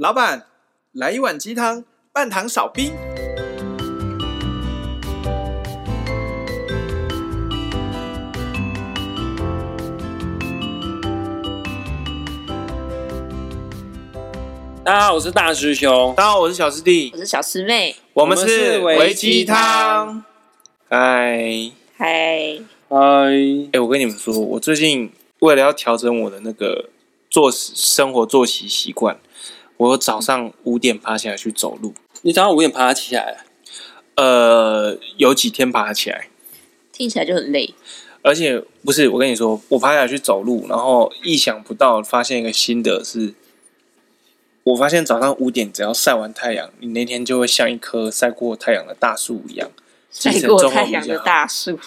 老板，来一碗鸡汤，半糖少冰。大家好，我是大师兄。大家好，我是小师弟。我是小师妹。我们是维鸡汤。嗨嗨嗨！哎，我跟你们说，我最近为了要调整我的那个作息生活作息习惯，我早上五点爬起来去走路。你早上五点爬起来了？呃，有几天爬起来，听起来就很累。而且不是，我跟你说，我爬起来去走路，然后意想不到发现一个新的是。我发现早上五点只要晒完太阳，你那天就会像一棵晒过太阳的大树一样。晒过太阳的大树。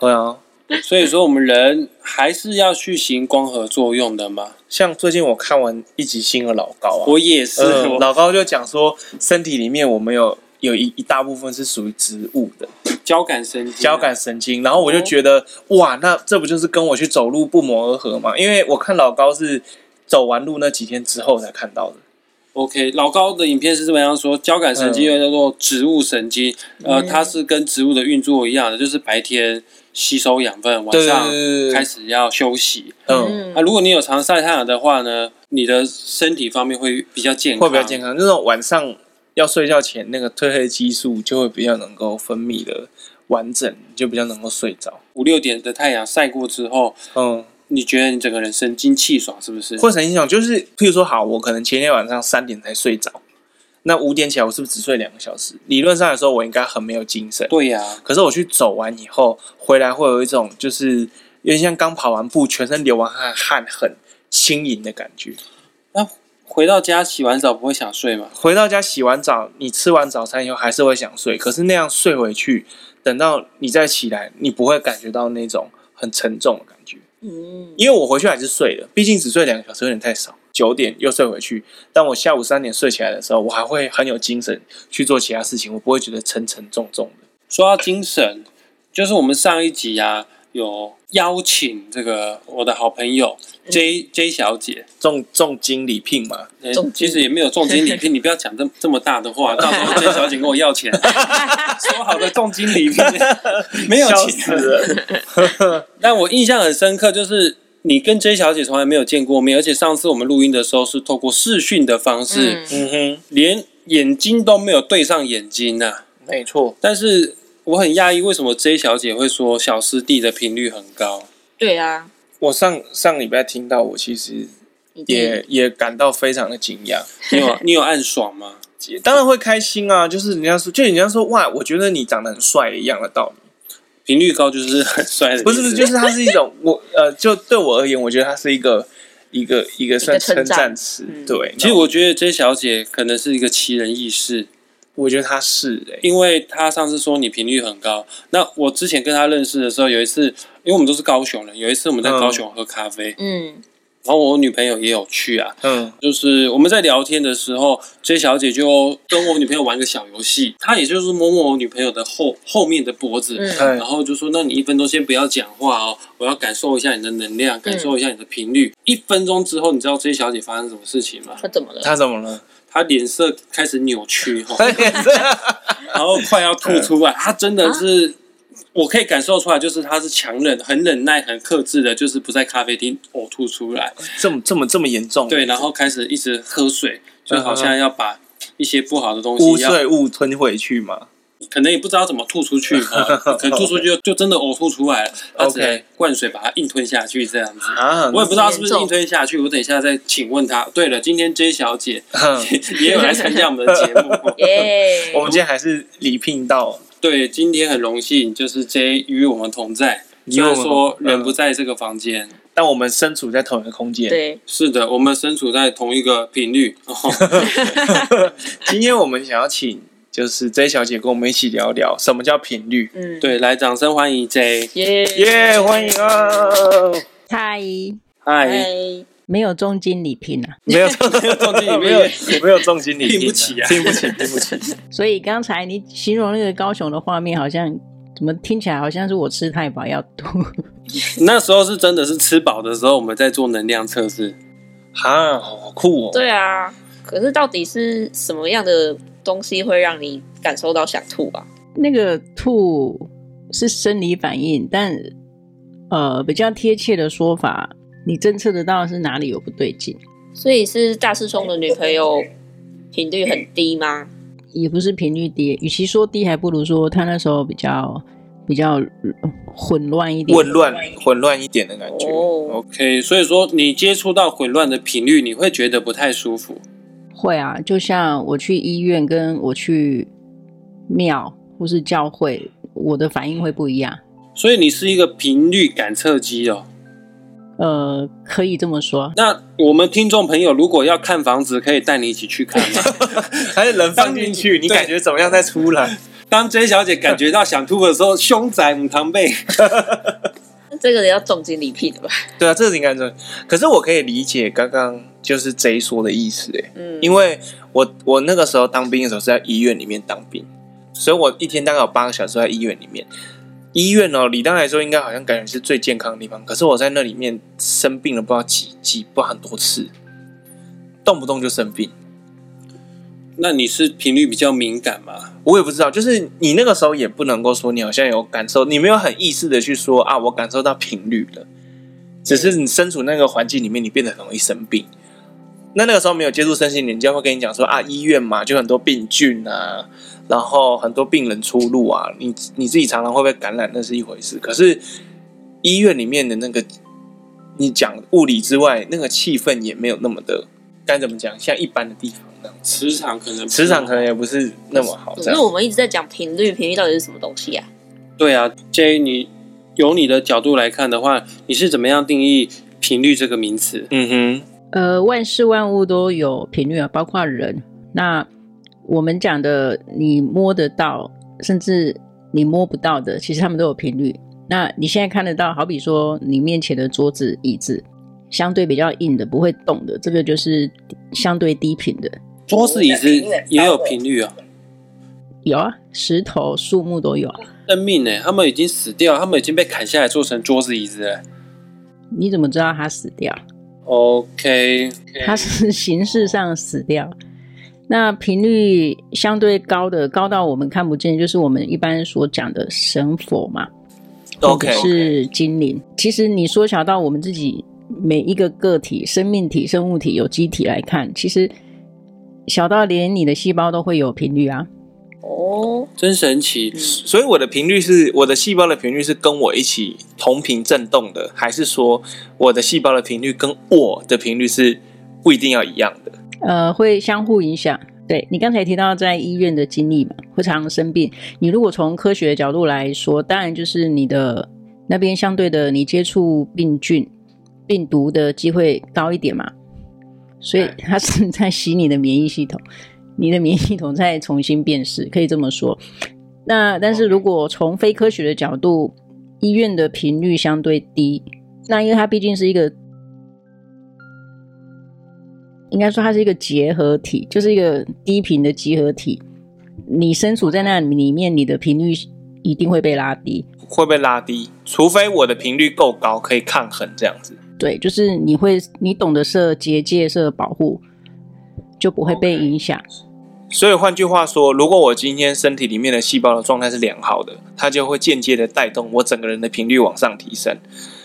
对啊，所以说我们人还是要去行光合作用的嘛。像最近我看完一集新的老高啊，我也是。呃、老高就讲说，身体里面我们有有一一大部分是属于植物的交感神经，交感神经。然后我就觉得、哦、哇，那这不就是跟我去走路不谋而合吗？因为我看老高是走完路那几天之后才看到的。OK，老高的影片是这么样说：交感神经又叫做植物神经，嗯、呃，它是跟植物的运作一样的，就是白天吸收养分，晚上开始要休息。嗯，那、啊、如果你有常晒太阳的话呢，你的身体方面会比较健康，会比较健康。那种晚上要睡觉前，那个褪黑激素就会比较能够分泌的完整，就比较能够睡着。五六点的太阳晒过之后，嗯。你觉得你整个人神清气爽是不是？或者神清气爽，就是譬如说，好，我可能前天晚上三点才睡着，那五点起来，我是不是只睡两个小时？理论上来说，我应该很没有精神。对呀、啊。可是我去走完以后回来，会有一种就是有点像刚跑完步，全身流完汗，汗很轻盈的感觉。那回到家洗完澡不会想睡吗？回到家洗完澡，你吃完早餐以后还是会想睡，可是那样睡回去，等到你再起来，你不会感觉到那种很沉重的感觉。嗯，因为我回去还是睡的，毕竟只睡两个小时有点太少。九点又睡回去，当我下午三点睡起来的时候，我还会很有精神去做其他事情，我不会觉得沉沉重重的。说到精神，就是我们上一集啊。有邀请这个我的好朋友 J、嗯、J 小姐重重金礼聘嘛？其实也没有重金礼聘，你不要讲这这么大的话，到时候 J 小姐跟我要钱，说好的重金礼聘 没有钱。但我印象很深刻，就是你跟 J 小姐从来没有见过面，而且上次我们录音的时候是透过视讯的方式，嗯哼，连眼睛都没有对上眼睛呐、啊，没错。但是。我很讶异，为什么 J 小姐会说小师弟的频率很高？对啊，我上上礼拜听到，我其实也也感到非常的惊讶。你有你有暗爽吗？当然会开心啊！就是人家说，就人家说哇，我觉得你长得很帅一样的道理。频率高就是很 帅的，不是不是，就是它是一种我呃，就对我而言，我觉得它是一个一个一个算称赞词。对，其实我觉得 J 小姐可能是一个奇人异事。我觉得她是诶、欸，因为她上次说你频率很高。那我之前跟她认识的时候，有一次，因为我们都是高雄人，有一次我们在高雄喝咖啡，嗯，然后我女朋友也有去啊，嗯，就是我们在聊天的时候，J 小姐就跟我女朋友玩个小游戏，她也就是摸摸我女朋友的后后面的脖子，嗯，然后就说：“那你一分钟先不要讲话哦，我要感受一下你的能量，感受一下你的频率。嗯”一分钟之后，你知道 J 小姐发生什么事情吗？她怎么了？她怎么了？她脸色开始扭曲哈，然后快要吐出来。她真的是，我可以感受出来，就是他是强忍、很忍耐、很克制的，就是不在咖啡厅呕吐出来。这么、这么、这么严重？对，然后开始一直喝水，就好像要把一些不好的东西、污秽物吞回去嘛。可能也不知道怎么吐出去，可能吐出去就就真的呕吐出来了。他只能灌水把它硬吞下去，这样子。我也不知道是不是硬吞下去，我等一下再请问他。对了，今天 J 小姐 也有来参加我们的节目。我们今天还是礼聘到。对，今天很荣幸，就是 J 与我们同在。虽然说人不在这个房间，但我们身处在同一个空间。对，是的，我们身处在同一个频率。今天我们想要请。就是 J 小姐跟我们一起聊聊什么叫频率。嗯，对，来，掌声欢迎 J。耶耶，欢迎哦！嗨嗨，没有重金礼聘啊？没有，没有重金礼聘，没有，没有重金礼聘，聘不起啊，聘不起，聘不起。所以刚才你形容那个高雄的画面，好像怎么听起来好像是我吃太饱要吐。那时候是真的是吃饱的时候，我们在做能量测试。哈，好酷哦。对啊。可是到底是什么样的东西会让你感受到想吐啊？那个吐是生理反应，但呃，比较贴切的说法，你侦测得到是哪里有不对劲。所以是大师兄的女朋友频率很低吗？也不是频率低，与其说低，还不如说他那时候比较比较混乱一点，混乱混乱一点的感觉。Oh. OK，所以说你接触到混乱的频率，你会觉得不太舒服。会啊，就像我去医院，跟我去庙或是教会，我的反应会不一样。所以你是一个频率感测机哦。呃，可以这么说。那我们听众朋友如果要看房子，可以带你一起去看吗？还是人放进去，你感觉怎么样再出来？当 J 小姐感觉到想吐的时候，凶宅母汤背。这个要重金礼聘的吧？对啊，这个应该是。可是我可以理解刚刚就是 J 说的意思，哎，嗯，因为我我那个时候当兵的时候是在医院里面当兵，所以我一天大概有八个小时在医院里面。医院哦，理当来说应该好像感觉是最健康的地方，可是我在那里面生病了，不知道几几不知道很多次，动不动就生病。那你是频率比较敏感吗？我也不知道，就是你那个时候也不能够说你好像有感受，你没有很意识的去说啊，我感受到频率了，只是你身处那个环境里面，你变得很容易生病。那那个时候没有接触身心灵，人家会跟你讲说啊，医院嘛，就很多病菌啊。然后很多病人出入啊，你你自己常常会被感染，那是一回事。可是医院里面的那个，你讲物理之外，那个气氛也没有那么的，该怎么讲？像一般的地方那样，磁场可能磁场可能也不是那么好。因为我们一直在讲频率，频率到底是什么东西啊？对啊，J，你由你的角度来看的话，你是怎么样定义频率这个名词？嗯哼，呃，万事万物都有频率啊，包括人。那我们讲的，你摸得到，甚至你摸不到的，其实他们都有频率。那你现在看得到，好比说你面前的桌子、椅子，相对比较硬的，不会动的，这个就是相对低频的。桌子、椅子也有频率啊？有啊，石头、树木都有啊。生命呢？他们已经死掉，他们已经被砍下来做成桌子、椅子了。你怎么知道他死掉？OK，他是形式上死掉。那频率相对高的，高到我们看不见，就是我们一般所讲的神佛嘛，OK，是精灵。其实你缩小到我们自己每一个个体、生命体、生物体、有机体来看，其实小到连你的细胞都会有频率啊。哦，真神奇！所以我的频率是，我的细胞的频率是跟我一起同频震动的，还是说我的细胞的频率跟我的频率是不一定要一样的？呃，会相互影响。对，你刚才提到在医院的经历嘛，会常常生病。你如果从科学的角度来说，当然就是你的那边相对的，你接触病菌、病毒的机会高一点嘛。所以它是在洗你的免疫系统，你的免疫系统在重新辨识，可以这么说。那但是如果从非科学的角度，医院的频率相对低，那因为它毕竟是一个。应该说它是一个结合体，就是一个低频的集合体。你身处在那里面，你的频率一定会被拉低，会被拉低，除非我的频率够高，可以抗衡这样子。对，就是你会，你懂得设结界、设保护，就不会被影响。所以换句话说，如果我今天身体里面的细胞的状态是良好的，它就会间接的带动我整个人的频率往上提升。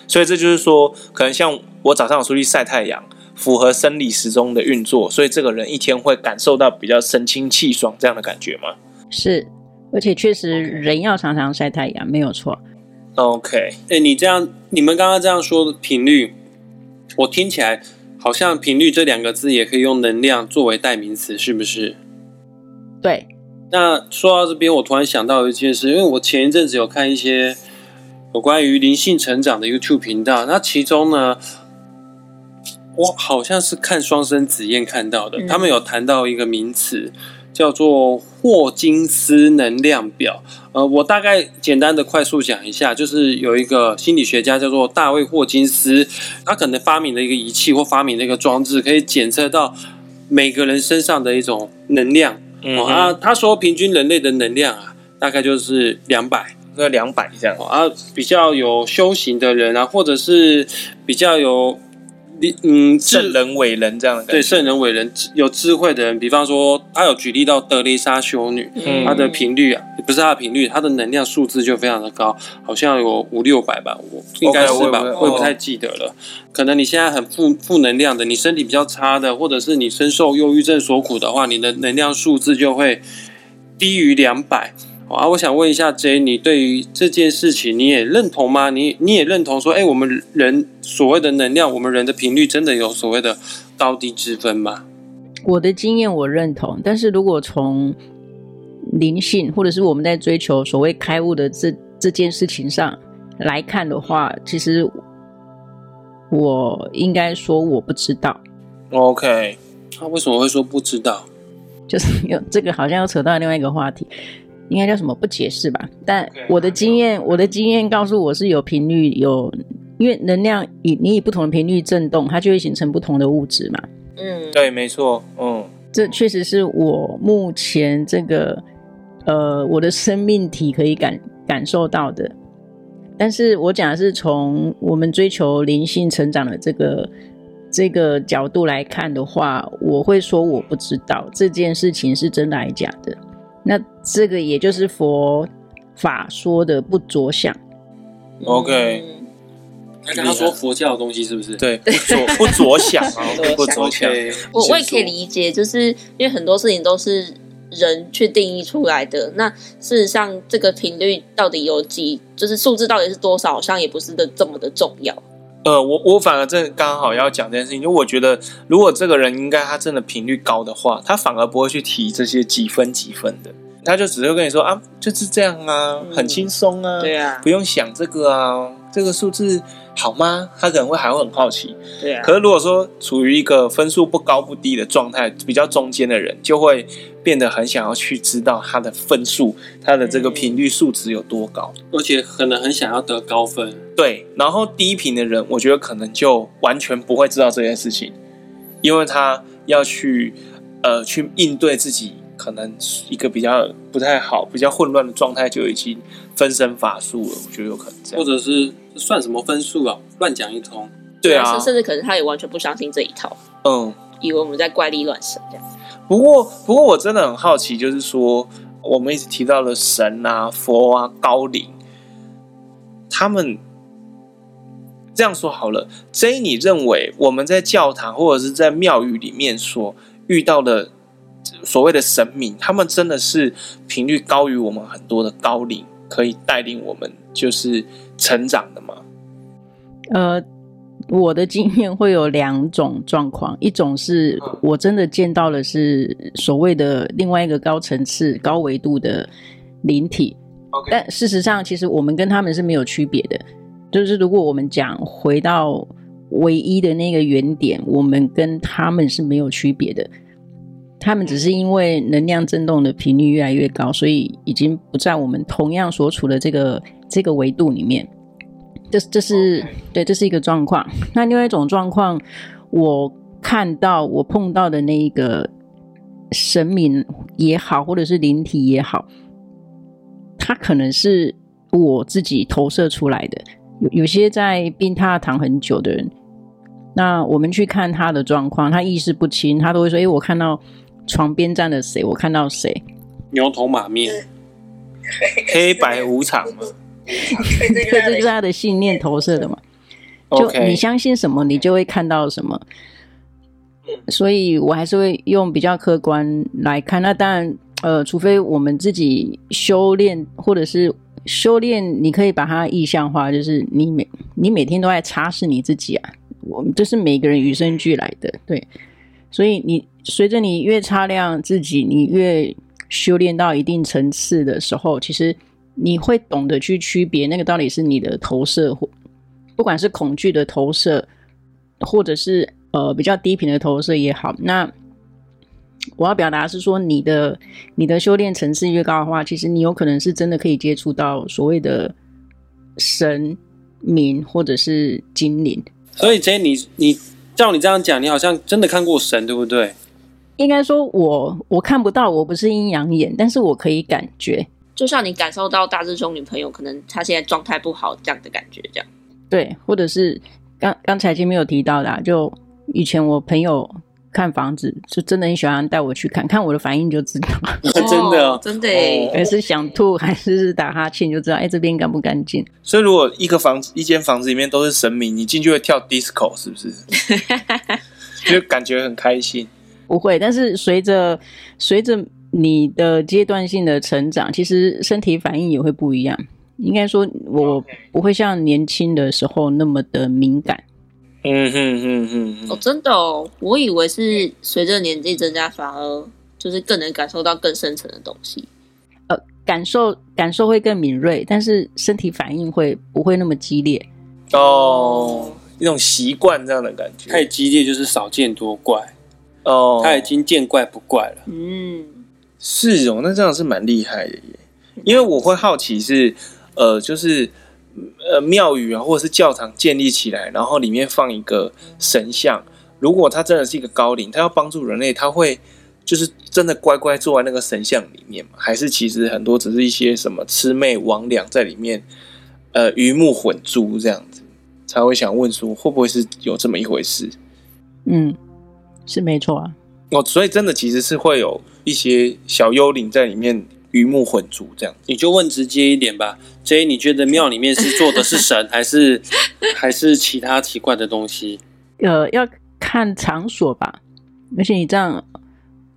所以这就是说，可能像我早上有出去晒太阳。符合生理时钟的运作，所以这个人一天会感受到比较神清气爽这样的感觉吗？是，而且确实人要常常晒太阳，没有错。OK，哎、欸，你这样，你们刚刚这样说的频率，我听起来好像频率这两个字也可以用能量作为代名词，是不是？对。那说到这边，我突然想到一件事，因为我前一阵子有看一些有关于灵性成长的 YouTube 频道，那其中呢。我好像是看双生子燕看到的，嗯、他们有谈到一个名词叫做霍金斯能量表。呃，我大概简单的快速讲一下，就是有一个心理学家叫做大卫霍金斯，他可能发明了一个仪器或发明了一个装置，可以检测到每个人身上的一种能量。嗯、啊，他说平均人类的能量啊，大概就是两百，那两百这样。啊，比较有修行的人啊，或者是比较有。你嗯，圣人伟人这样的感觉。对，圣人伟人有智慧的人，比方说他有举例到德丽莎修女，嗯、她的频率啊，不是她的频率，她的能量数字就非常的高，好像有五六百吧，我应该是吧，我也不太记得了。哦、可能你现在很负负能量的，你身体比较差的，或者是你深受忧郁症所苦的话，你的能量数字就会低于两百。啊，我想问一下 J，你对于这件事情你也认同吗？你你也认同说，哎，我们人所谓的能量，我们人的频率真的有所谓的高低之分吗？我的经验我认同，但是如果从灵性或者是我们在追求所谓开悟的这这件事情上来看的话，其实我应该说我不知道。OK，他为什么会说不知道？就是 有这个好像要扯到另外一个话题。应该叫什么？不解释吧。但我的经验，我的经验告诉我是有频率，有因为能量以你以不同的频率震动，它就会形成不同的物质嘛。嗯，对，没错。嗯，这确实是我目前这个呃我的生命体可以感感受到的。但是我讲的是从我们追求灵性成长的这个这个角度来看的话，我会说我不知道这件事情是真的还是假的。那这个也就是佛法说的不着相，OK。他刚刚说佛教的东西是不是？对，不着不着想啊，不着想。我我也可以理解，就是因为很多事情都是人去定义出来的。那事实上，这个频率到底有几，就是数字到底是多少，好像也不是的这么的重要。呃，我我反而正刚好要讲这件事情，因为我觉得，如果这个人应该他真的频率高的话，他反而不会去提这些几分几分的，他就只会跟你说啊，就是这样啊，很轻松啊，对啊，不用想这个啊，这个数字好吗？他可能会还会很好奇，对啊。可是如果说处于一个分数不高不低的状态，比较中间的人，就会变得很想要去知道他的分数，他的这个频率数值有多高，而且可能很想要得高分。对，然后低频的人，我觉得可能就完全不会知道这件事情，因为他要去呃去应对自己可能一个比较不太好、比较混乱的状态，就已经分身乏术了。我觉得有可能这样，或者是算什么分数啊？乱讲一通。对啊，甚至可能他也完全不相信这一套，嗯，以为我们在怪力乱神这样。不过，不过我真的很好奇，就是说我们一直提到了神啊、佛啊、高灵，他们。这样说好了，J，你认为我们在教堂或者是在庙宇里面所遇到的所谓的神明，他们真的是频率高于我们很多的高龄，可以带领我们就是成长的吗？呃，我的经验会有两种状况，一种是我真的见到的是所谓的另外一个高层次、高维度的灵体.但事实上，其实我们跟他们是没有区别的。就是如果我们讲回到唯一的那个原点，我们跟他们是没有区别的。他们只是因为能量振动的频率越来越高，所以已经不在我们同样所处的这个这个维度里面。这这是对，这是一个状况。那另外一种状况，我看到我碰到的那一个神明也好，或者是灵体也好，他可能是我自己投射出来的。有有些在病榻躺很久的人，那我们去看他的状况，他意识不清，他都会说：“诶，我看到床边站了谁？我看到谁？牛头马面，黑白无常嘛。”这就是他的信念投射的嘛。就你相信什么，你就会看到什么。所以我还是会用比较客观来看。那当然，呃，除非我们自己修炼，或者是。修炼，你可以把它意象化，就是你每你每天都在擦拭你自己啊。我们这是每个人与生俱来的，对。所以你随着你越擦亮自己，你越修炼到一定层次的时候，其实你会懂得去区别那个到底是你的投射，或不管是恐惧的投射，或者是呃比较低频的投射也好，那。我要表达是说，你的你的修炼层次越高的话，其实你有可能是真的可以接触到所谓的神明或者是精灵。所以，J，你你照你这样讲，你好像真的看过神，对不对？应该说我我看不到，我不是阴阳眼，但是我可以感觉，就像你感受到大师兄女朋友可能她现在状态不好这样的感觉，这样。对，或者是刚刚才前面有提到的，啊，就以前我朋友看房子，就真的很喜欢带我去看，看我的反应就知道，哦、真的、哦、真的耶，还是想吐还是打哈欠就知道，哎，这边干不干净？所以如果一个房子一间房子里面都是神明，你进去会跳 disco 是不是？就感觉很开心。不会，但是随着随着你的阶段性的成长，其实身体反应也会不一样。应该说，我不会像年轻的时候那么的敏感。嗯哼哼哼，哦，真的哦，我以为是随着年纪增加，反而就是更能感受到更深层的东西。呃，感受感受会更敏锐，但是身体反应会不会那么激烈？哦，一种习惯这样的感觉。太激烈就是少见多怪。哦，他已经见怪不怪了。嗯，是哦，那这样是蛮厉害的耶。因为我会好奇是。呃，就是呃，庙宇啊，或者是教堂建立起来，然后里面放一个神像。如果他真的是一个高灵，他要帮助人类，他会就是真的乖乖坐在那个神像里面吗？还是其实很多只是一些什么魑魅魍魉在里面，呃，鱼目混珠这样子，才会想问说，会不会是有这么一回事？嗯，是没错啊。哦，所以真的其实是会有一些小幽灵在里面。鱼目混珠，这样你就问直接一点吧。J，你觉得庙里面是坐的是神，还是还是其他奇怪的东西？呃，要看场所吧。而且你这样，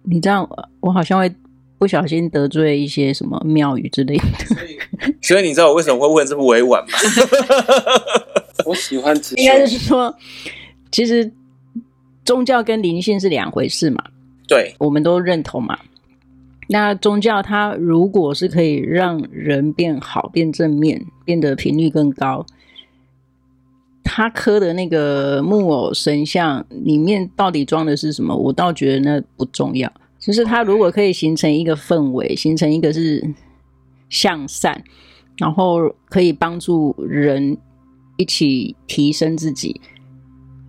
你这样，我好像会不小心得罪一些什么庙宇之类的。所以，你知道我为什么会问这么委婉吗？我喜欢直接。应该是说，其实宗教跟灵性是两回事嘛。对，我们都认同嘛。那宗教它如果是可以让人变好、变正面、变得频率更高，他刻的那个木偶神像里面到底装的是什么？我倒觉得那不重要。就是他如果可以形成一个氛围，形成一个是向善，然后可以帮助人一起提升自己，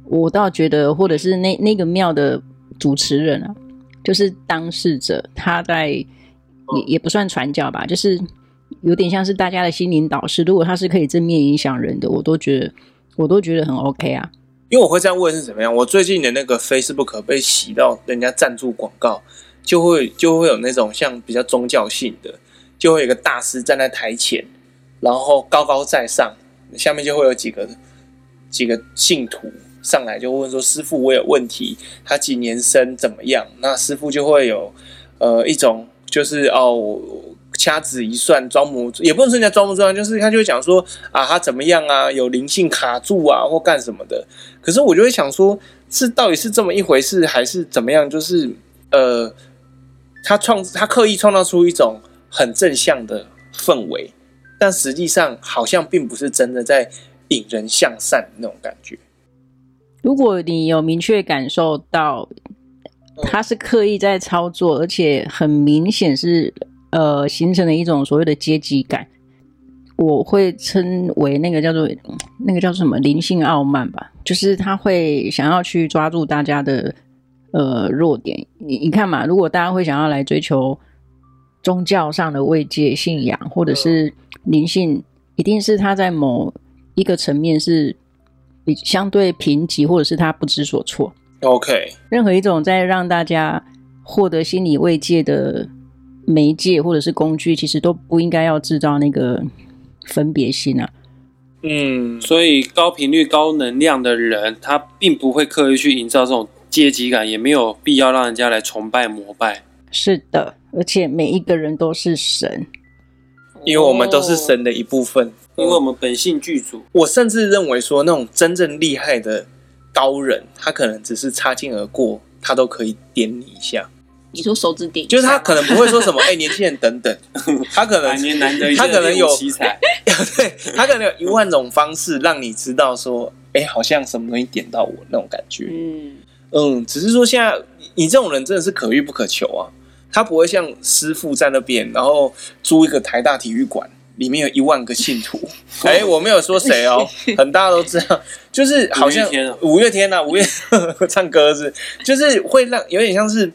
我倒觉得，或者是那那个庙的主持人啊。就是当事者，他在也也不算传教吧，就是有点像是大家的心灵导师。如果他是可以正面影响人的，我都觉得我都觉得很 OK 啊。因为我会这样问是怎么样？我最近的那个 Facebook 被洗到人家赞助广告，就会就会有那种像比较宗教性的，就会有一个大师站在台前，然后高高在上，下面就会有几个几个信徒。上来就问说：“师傅，我有问题，他几年生怎么样？”那师傅就会有呃一种就是哦掐指一算装模，也不能说人家装模作样，就是他就会讲说啊他怎么样啊，有灵性卡住啊或干什么的。可是我就会想说，是到底是这么一回事，还是怎么样？就是呃，他创他刻意创造出一种很正向的氛围，但实际上好像并不是真的在引人向善那种感觉。如果你有明确感受到他是刻意在操作，而且很明显是呃形成了一种所谓的阶级感，我会称为那个叫做那个叫做什么灵性傲慢吧，就是他会想要去抓住大家的呃弱点。你你看嘛，如果大家会想要来追求宗教上的慰藉、信仰或者是灵性，一定是他在某一个层面是。比相对贫瘠，或者是他不知所措。OK，任何一种在让大家获得心理慰藉的媒介或者是工具，其实都不应该要制造那个分别心啊。嗯，所以高频率、高能量的人，他并不会刻意去营造这种阶级感，也没有必要让人家来崇拜、膜拜。是的，而且每一个人都是神，因为我们都是神的一部分。因为我们本性具足，我甚至认为说，那种真正厉害的高人，他可能只是擦肩而过，他都可以点你一下。你说手指点，就是他可能不会说什么，哎、欸，年轻人等等，他可能他可能有奇才，对，他可能有一万种方式让你知道说，哎、欸，好像什么东西点到我那种感觉。嗯。嗯，只是说现在你这种人真的是可遇不可求啊，他不会像师傅在那边，然后租一个台大体育馆。里面有一万个信徒，哎、欸，我没有说谁哦，很大都知道，就是好像五月天啊，五月 唱歌是，就是会让有点像是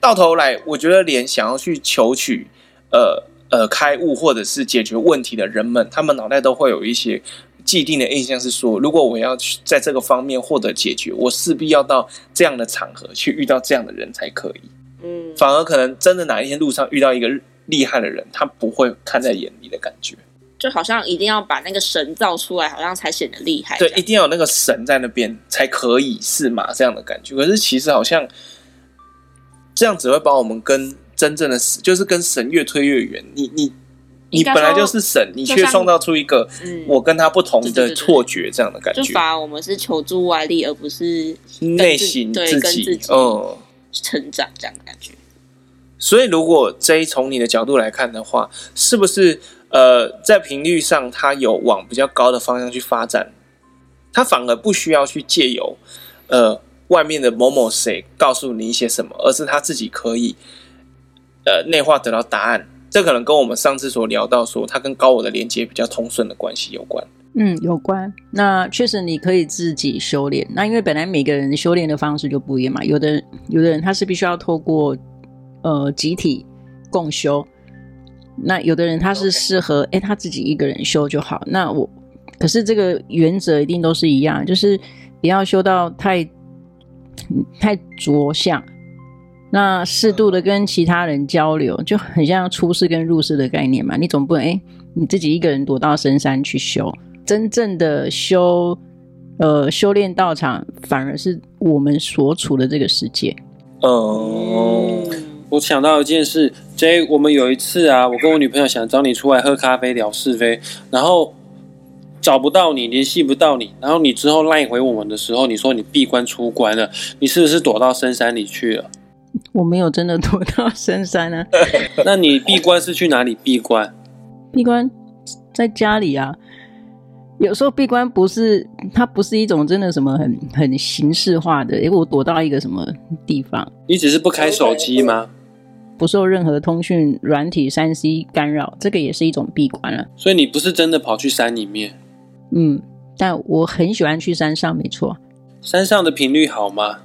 到头来，我觉得连想要去求取呃呃开悟或者是解决问题的人们，他们脑袋都会有一些既定的印象是说，如果我要去在这个方面获得解决，我势必要到这样的场合去遇到这样的人才可以。嗯，反而可能真的哪一天路上遇到一个厉害的人，他不会看在眼里的感觉。就好像一定要把那个神造出来，好像才显得厉害。对，一定要有那个神在那边才可以是嘛？这样的感觉。可是其实好像这样只会把我们跟真正的神，就是跟神越推越远。你你你本来就是神，你却创造出一个我跟他不同的错觉，这样的感觉。就反而我们是求助外力，而不是内心自己，自己嗯成长这样的感觉。所以，如果这一从你的角度来看的话，是不是？呃，在频率上，它有往比较高的方向去发展，它反而不需要去借由呃外面的某某谁告诉你一些什么，而是他自己可以呃内化得到答案。这可能跟我们上次所聊到说，它跟高我的连接比较通顺的关系有关。嗯，有关。那确实你可以自己修炼。那因为本来每个人修炼的方式就不一样嘛，有的有的人他是必须要透过呃集体共修。那有的人他是适合，哎 Okay.，他自己一个人修就好。那我，可是这个原则一定都是一样，就是不要修到太太着相。那适度的跟其他人交流，就很像出世跟入世的概念嘛。你总不能，哎，你自己一个人躲到深山去修。真正的修，呃，修炼道场，反而是我们所处的这个世界。哦。Oh. 我想到一件事，J，我们有一次啊，我跟我女朋友想找你出来喝咖啡聊是非，然后找不到你，联系不到你，然后你之后赖回我们的时候，你说你闭关出关了，你是不是躲到深山里去了？我没有真的躲到深山啊。那你闭关是去哪里闭关？闭关在家里啊。有时候闭关不是，它不是一种真的什么很很形式化的，因为我躲到一个什么地方？你只是不开手机吗？不受任何通讯软体三 C 干扰，这个也是一种闭关了。所以你不是真的跑去山里面？嗯，但我很喜欢去山上，没错。山上的频率好吗？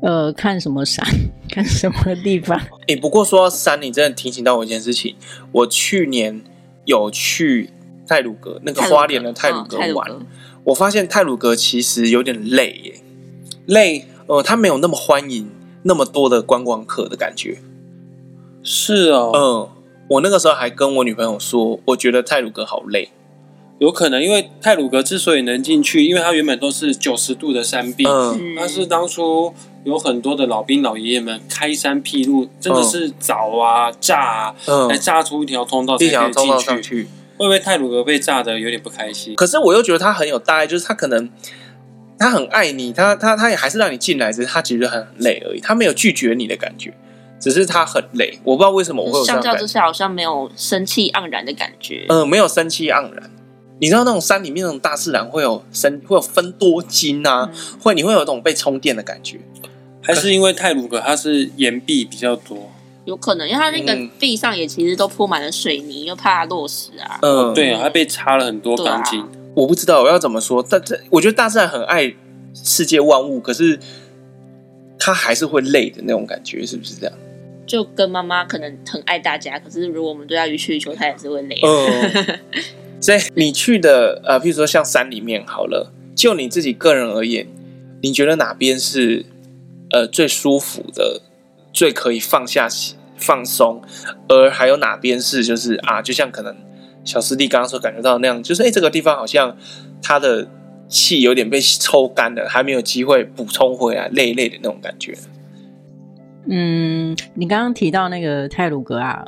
呃，看什么山，看什么地方。哎、欸，不过说到山，你真的提醒到我一件事情。我去年有去太鲁格，那个花莲的泰鲁阁玩，哦、我发现泰鲁格其实有点累耶，累。呃，它没有那么欢迎那么多的观光客的感觉。是哦，嗯，我那个时候还跟我女朋友说，我觉得泰鲁格好累，有可能因为泰鲁格之所以能进去，因为它原本都是九十度的山壁，嗯，但是当初有很多的老兵老爷爷们开山辟路，真的是凿啊炸啊，嗯，来炸出一条通道才可以进去。去会不会泰鲁格被炸的有点不开心？可是我又觉得他很有大爱，就是他可能他很爱你，他他他也还是让你进来，只是他其实很累而已，他没有拒绝你的感觉。只是他很累，我不知道为什么我会有这样。相较之下，好像没有生气盎然的感觉。嗯，没有生气盎然。你知道那种山里面那种大自然会有生会有分多金啊，嗯、会你会有一种被充电的感觉。还是因为泰鲁格它是岩壁比较多，有可能，因为它那个地上也其实都铺满了水泥，又怕它落石啊。嗯，对啊，它被插了很多钢筋。啊、我不知道我要怎么说，但这我觉得大自然很爱世界万物，可是它还是会累的那种感觉，是不是这样？就跟妈妈可能很爱大家，可是如果我们对她予取予求，她也是会累。嗯，所以你去的呃，譬如说像山里面好了，就你自己个人而言，你觉得哪边是呃最舒服的，最可以放下放松，而还有哪边是就是啊，就像可能小师弟刚刚所感觉到那样，就是哎、欸，这个地方好像他的气有点被抽干了，还没有机会补充回来，累累的那种感觉。嗯，你刚刚提到那个泰鲁格啊，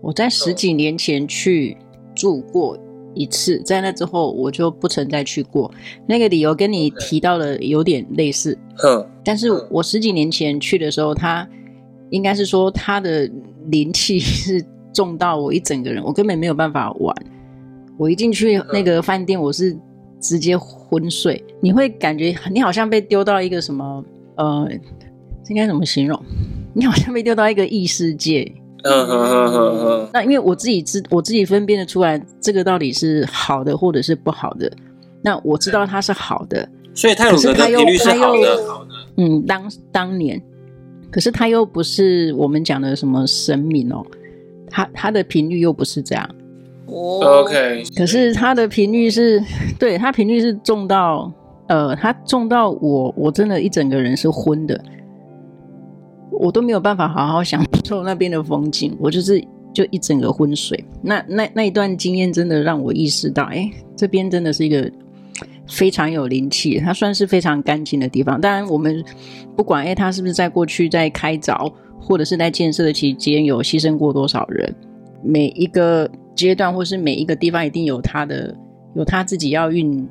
我在十几年前去住过一次，在那之后我就不曾再去过。那个理由跟你提到的有点类似，哼。但是我十几年前去的时候，他应该是说他的灵气 是重到我一整个人，我根本没有办法玩。我一进去那个饭店，我是直接昏睡。你会感觉你好像被丢到一个什么呃。应该怎么形容？你好像被丢到一个异世界。嗯嗯嗯嗯嗯。那因为我自己知，我自己分辨得出来，这个到底是好的或者是不好的。那我知道它是好的，所以太鲁阁的频率是好的。嗯，当当年，可是他又不是我们讲的什么神明哦，他他的频率又不是这样。哦，OK。可是他的频率是，对，他频率是重到，呃，他重到我，我真的一整个人是昏的，我都没有办法好好享受那边的风景，我就是就一整个昏睡。那那那一段经验真的让我意识到，哎，这边真的是一个非常有灵气，它算是非常干净的地方。当然，我们不管哎，它是不是在过去在开凿。或者是在建设的期间有牺牲过多少人？每一个阶段或是每一个地方一定有他的有他自己要运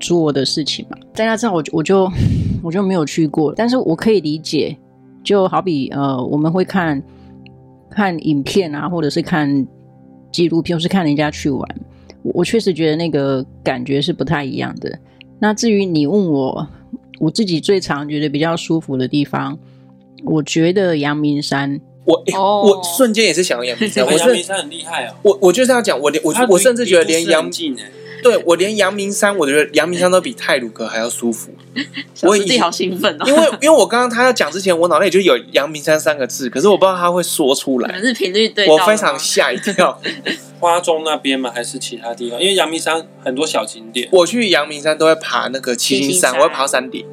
作的事情嘛。在那之后，我我就我就没有去过，但是我可以理解，就好比呃，我们会看看影片啊，或者是看纪录片，或是看人家去玩，我，我确实觉得那个感觉是不太一样的。那至于你问我，我自己最常觉得比较舒服的地方。我觉得阳明山，我、欸 oh. 我瞬间也是想要阳明山。我阳明山很厉害哦。我我就是要讲，我连我我甚至觉得连阳明，对我连阳明山，我觉得阳明山都比泰鲁阁还要舒服。我自己好兴奋哦，因为因为我刚刚他要讲之前，我脑内就有阳明山三个字，可是我不知道他会说出来。可是频率对，我非常吓一跳。花东那边吗？还是其他地方？因为阳明山很多小景点。我去阳明山都会爬那个七星山，我会爬到山顶。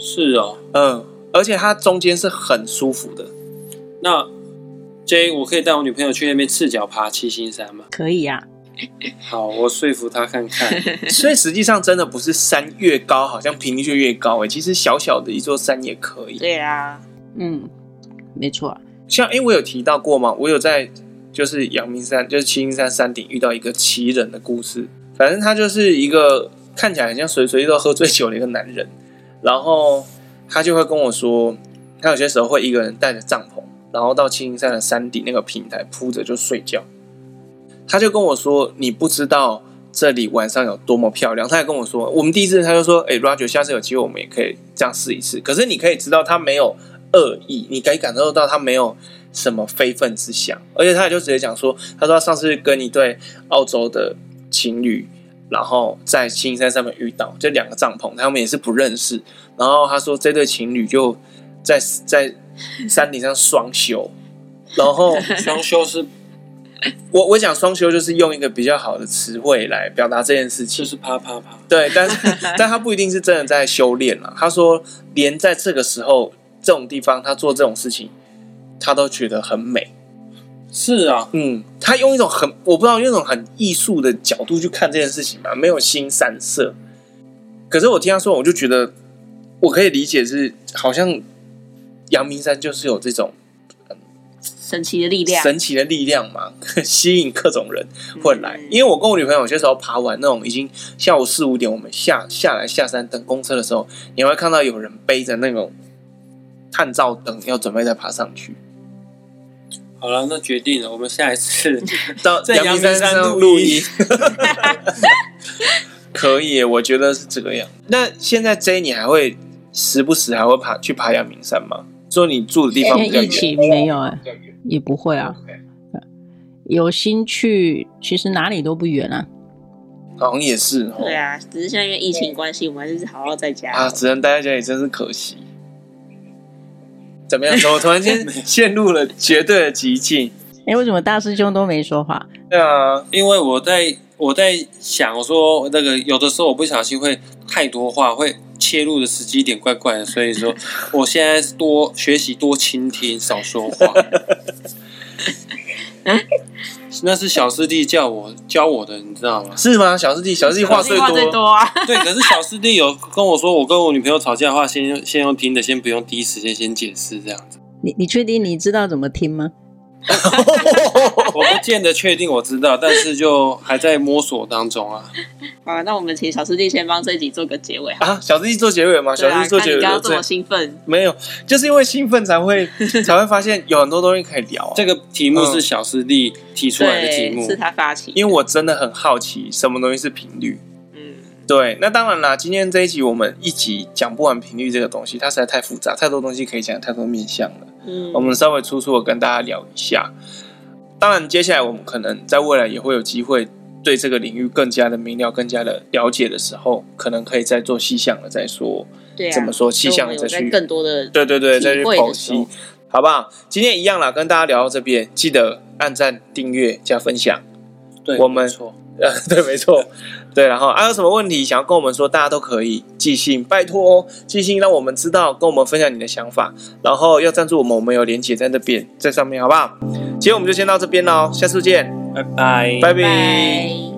是哦，嗯。而且它中间是很舒服的。那 J，我可以带我女朋友去那边赤脚爬七星山吗？可以呀、啊。好，我说服他看看。所以实际上真的不是山越高，好像频率就越高哎。其实小小的一座山也可以。对啊，嗯，没错。像哎，我有提到过吗？我有在就是阳明山，就是七星山山顶遇到一个奇人的故事。反正他就是一个看起来很像随随意都喝醉酒的一个男人，然后。他就会跟我说，他有些时候会一个人带着帐篷，然后到七星山的山顶那个平台铺着就睡觉。他就跟我说：“你不知道这里晚上有多么漂亮。”他还跟我说：“我们第一次，他就说，哎，Roger，下次有机会我们也可以这样试一次。可是你可以知道他没有恶意，你可以感受到他没有什么非分之想。而且他也就直接讲说，他说他上次跟一对澳洲的情侣。”然后在青山上面遇到这两个帐篷，他们也是不认识。然后他说这对情侣就在在山顶上双休。然后双休是，我我讲双休就是用一个比较好的词汇来表达这件事情，就是啪啪啪。对，但是但他不一定是真的在修炼了。他说连在这个时候这种地方，他做这种事情，他都觉得很美。是啊，嗯，他用一种很我不知道用一种很艺术的角度去看这件事情嘛，没有心散色。可是我听他说，我就觉得我可以理解是，好像阳明山就是有这种神奇的力量，神奇的力量嘛，吸引各种人会来。嗯、因为我跟我女朋友有些时候爬完那种已经下午四五点，我们下下来下山等公车的时候，你会看到有人背着那种探照灯，要准备再爬上去。好了，那决定了，我们下一次 到 阳明山上录音，可以，我觉得是这个样。那现在 J，你还会时不时还会爬去爬阳明山吗？说你住的地方比较远，没有哎，也不会啊。有心去，其实哪里都不远啊。好像也是，对啊，只是现在因为疫情关系，我们还是好好在家啊，只能待在家里，真是可惜。怎么样？我突然间 陷入了绝对的寂静。哎，为什么大师兄都没说话？对啊，因为我在我在想我说那个有的时候我不小心会太多话，会切入的时机点怪怪的，所以说 我现在多学习多倾听，少说话。那是小师弟叫我教我的，你知道吗？是吗？小师弟，小师弟话最多，最多啊。对，可是小师弟有跟我说，我跟我女朋友吵架的话，先用先用听的，先不用第一时间先解释这样子。你你确定你知道怎么听吗？我不见得确定我知道，但是就还在摸索当中啊。好，那我们请小师弟先帮这一集做个结尾啊。小师弟做结尾吗？小师弟做结尾。你刚刚这么兴奋？没有，就是因为兴奋才会 才会发现有很多东西可以聊啊。这个题目是小师弟提出来的题目，是他发起。因为我真的很好奇，什么东西是频率？嗯，对。那当然啦，今天这一集我们一集讲不完频率这个东西，它实在太复杂，太多东西可以讲，太多面向了。嗯，我们稍微粗粗的跟大家聊一下。当然，接下来我们可能在未来也会有机会对这个领域更加的明了、更加的了解的时候，可能可以再做细项的再说。对啊，怎么说细项的再去更多的对对对再去剖析，好不好？今天一样啦，跟大家聊到这边，记得按赞、订阅、加分享。对，我们错，呃，对，没错，对，然后还、啊、有什么问题想要跟我们说，大家都可以寄信，拜托哦寄信让我们知道，跟我们分享你的想法，然后要赞助我们，我们有连结在那边，在上面，好不好？今天我们就先到这边喽，下次见，拜拜，拜拜。